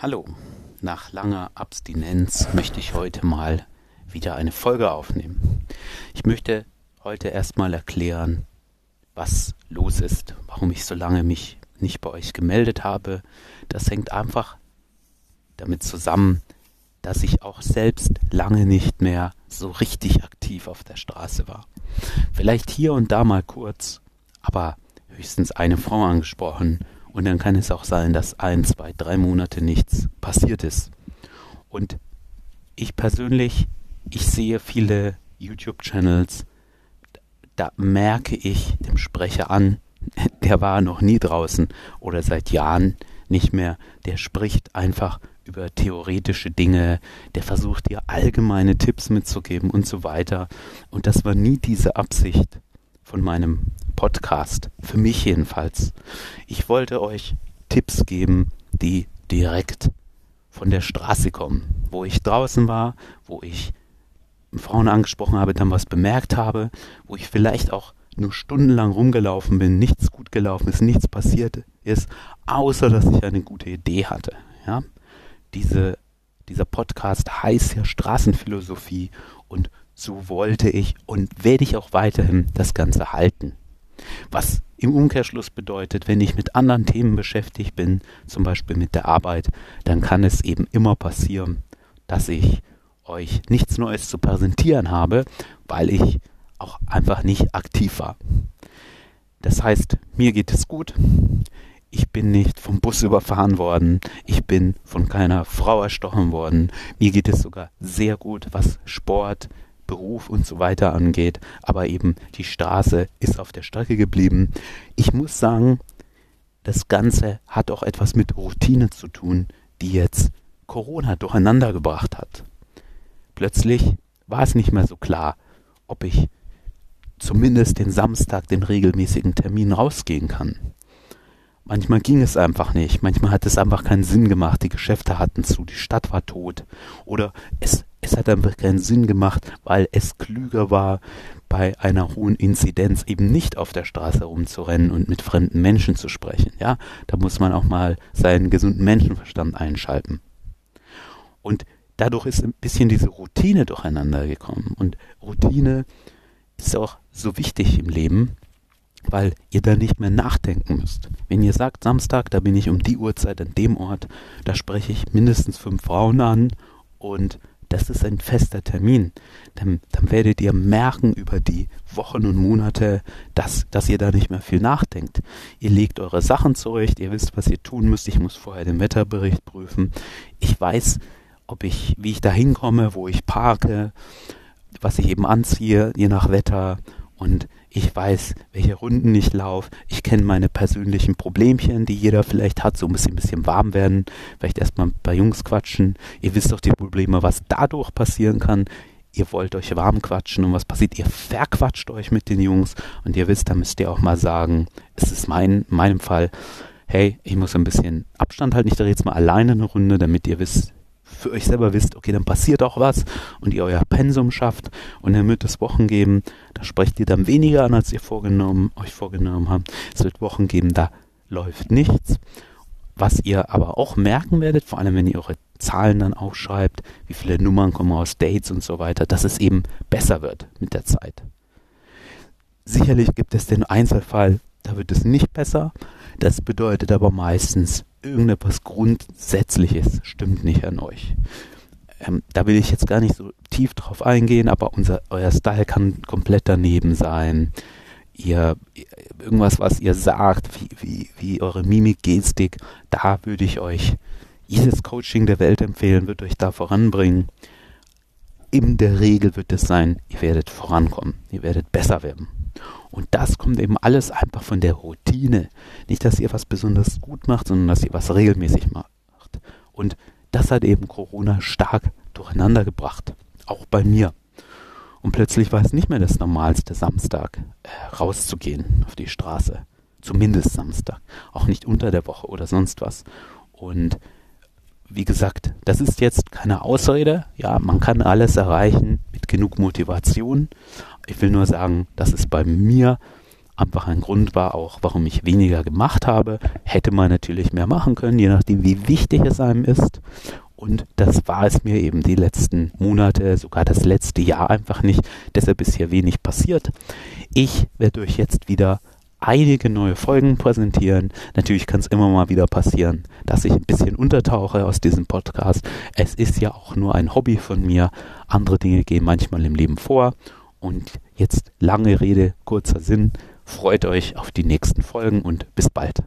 Hallo, nach langer Abstinenz möchte ich heute mal wieder eine Folge aufnehmen. Ich möchte heute erstmal erklären, was los ist, warum ich so lange mich nicht bei euch gemeldet habe. Das hängt einfach damit zusammen, dass ich auch selbst lange nicht mehr so richtig aktiv auf der Straße war. Vielleicht hier und da mal kurz, aber höchstens eine Frau angesprochen und dann kann es auch sein, dass ein, zwei, drei Monate nichts passiert ist. Und ich persönlich, ich sehe viele YouTube-Channels, da merke ich dem Sprecher an, der war noch nie draußen oder seit Jahren nicht mehr, der spricht einfach über theoretische Dinge, der versucht dir allgemeine Tipps mitzugeben und so weiter. Und das war nie diese Absicht von meinem Podcast, für mich jedenfalls. Ich wollte euch Tipps geben, die direkt von der Straße kommen, wo ich draußen war, wo ich Frauen angesprochen habe, dann was bemerkt habe, wo ich vielleicht auch nur stundenlang rumgelaufen bin, nichts gut gelaufen ist, nichts passiert ist, außer dass ich eine gute Idee hatte. Ja? Diese, dieser Podcast heißt ja Straßenphilosophie und so wollte ich und werde ich auch weiterhin das Ganze halten. Was im Umkehrschluss bedeutet, wenn ich mit anderen Themen beschäftigt bin, zum Beispiel mit der Arbeit, dann kann es eben immer passieren, dass ich euch nichts Neues zu präsentieren habe, weil ich auch einfach nicht aktiv war. Das heißt, mir geht es gut. Ich bin nicht vom Bus überfahren worden. Ich bin von keiner Frau erstochen worden. Mir geht es sogar sehr gut, was Sport, Beruf und so weiter angeht, aber eben die Straße ist auf der Strecke geblieben. Ich muss sagen, das Ganze hat auch etwas mit Routine zu tun, die jetzt Corona durcheinander gebracht hat. Plötzlich war es nicht mehr so klar, ob ich zumindest den Samstag, den regelmäßigen Termin rausgehen kann. Manchmal ging es einfach nicht, manchmal hat es einfach keinen Sinn gemacht, die Geschäfte hatten zu, die Stadt war tot oder es es hat einfach keinen Sinn gemacht, weil es klüger war, bei einer hohen Inzidenz eben nicht auf der Straße rumzurennen und mit fremden Menschen zu sprechen. Ja, da muss man auch mal seinen gesunden Menschenverstand einschalten. Und dadurch ist ein bisschen diese Routine durcheinander gekommen. Und Routine ist auch so wichtig im Leben, weil ihr da nicht mehr nachdenken müsst. Wenn ihr sagt, Samstag, da bin ich um die Uhrzeit an dem Ort, da spreche ich mindestens fünf Frauen an und das ist ein fester Termin. Dann, dann werdet ihr merken über die Wochen und Monate, dass, dass ihr da nicht mehr viel nachdenkt. Ihr legt eure Sachen zurecht, ihr wisst, was ihr tun müsst. Ich muss vorher den Wetterbericht prüfen. Ich weiß, ob ich, wie ich da hinkomme, wo ich parke, was ich eben anziehe, je nach Wetter. Und ich weiß, welche Runden ich laufe. Ich kenne meine persönlichen Problemchen, die jeder vielleicht hat, so ein bisschen, warm werden. Vielleicht erstmal bei Jungs quatschen. Ihr wisst doch die Probleme, was dadurch passieren kann. Ihr wollt euch warm quatschen und was passiert? Ihr verquatscht euch mit den Jungs und ihr wisst, da müsst ihr auch mal sagen, es ist mein, in meinem Fall, hey, ich muss ein bisschen Abstand halten. Ich drehe jetzt mal alleine eine Runde, damit ihr wisst, für euch selber wisst, okay, dann passiert auch was und ihr euer Pensum schafft und dann wird es Wochen geben, da sprecht ihr dann weniger an, als ihr vorgenommen, euch vorgenommen habt. Es wird Wochen geben, da läuft nichts. Was ihr aber auch merken werdet, vor allem wenn ihr eure Zahlen dann aufschreibt, wie viele Nummern kommen aus Dates und so weiter, dass es eben besser wird mit der Zeit. Sicherlich gibt es den Einzelfall, da wird es nicht besser. Das bedeutet aber meistens, irgendetwas Grundsätzliches stimmt nicht an euch. Ähm, da will ich jetzt gar nicht so tief drauf eingehen, aber unser, euer Style kann komplett daneben sein. Ihr, irgendwas, was ihr sagt, wie, wie, wie eure Mimik, Gestik, da würde ich euch jedes Coaching der Welt empfehlen, wird euch da voranbringen. In der Regel wird es sein, ihr werdet vorankommen, ihr werdet besser werden. Und das kommt eben alles einfach von der Routine. Nicht, dass ihr was besonders gut macht, sondern dass ihr was regelmäßig macht. Und das hat eben Corona stark durcheinander gebracht. Auch bei mir. Und plötzlich war es nicht mehr das Normalste, Samstag äh, rauszugehen auf die Straße. Zumindest Samstag. Auch nicht unter der Woche oder sonst was. Und wie gesagt, das ist jetzt keine Ausrede. Ja, man kann alles erreichen mit genug Motivation. Ich will nur sagen, dass es bei mir einfach ein Grund war auch, warum ich weniger gemacht habe. Hätte man natürlich mehr machen können, je nachdem, wie wichtig es einem ist. Und das war es mir eben die letzten Monate, sogar das letzte Jahr einfach nicht. Deshalb ist hier wenig passiert. Ich werde euch jetzt wieder einige neue Folgen präsentieren. Natürlich kann es immer mal wieder passieren, dass ich ein bisschen untertauche aus diesem Podcast. Es ist ja auch nur ein Hobby von mir. Andere Dinge gehen manchmal im Leben vor. Und jetzt lange Rede, kurzer Sinn. Freut euch auf die nächsten Folgen und bis bald.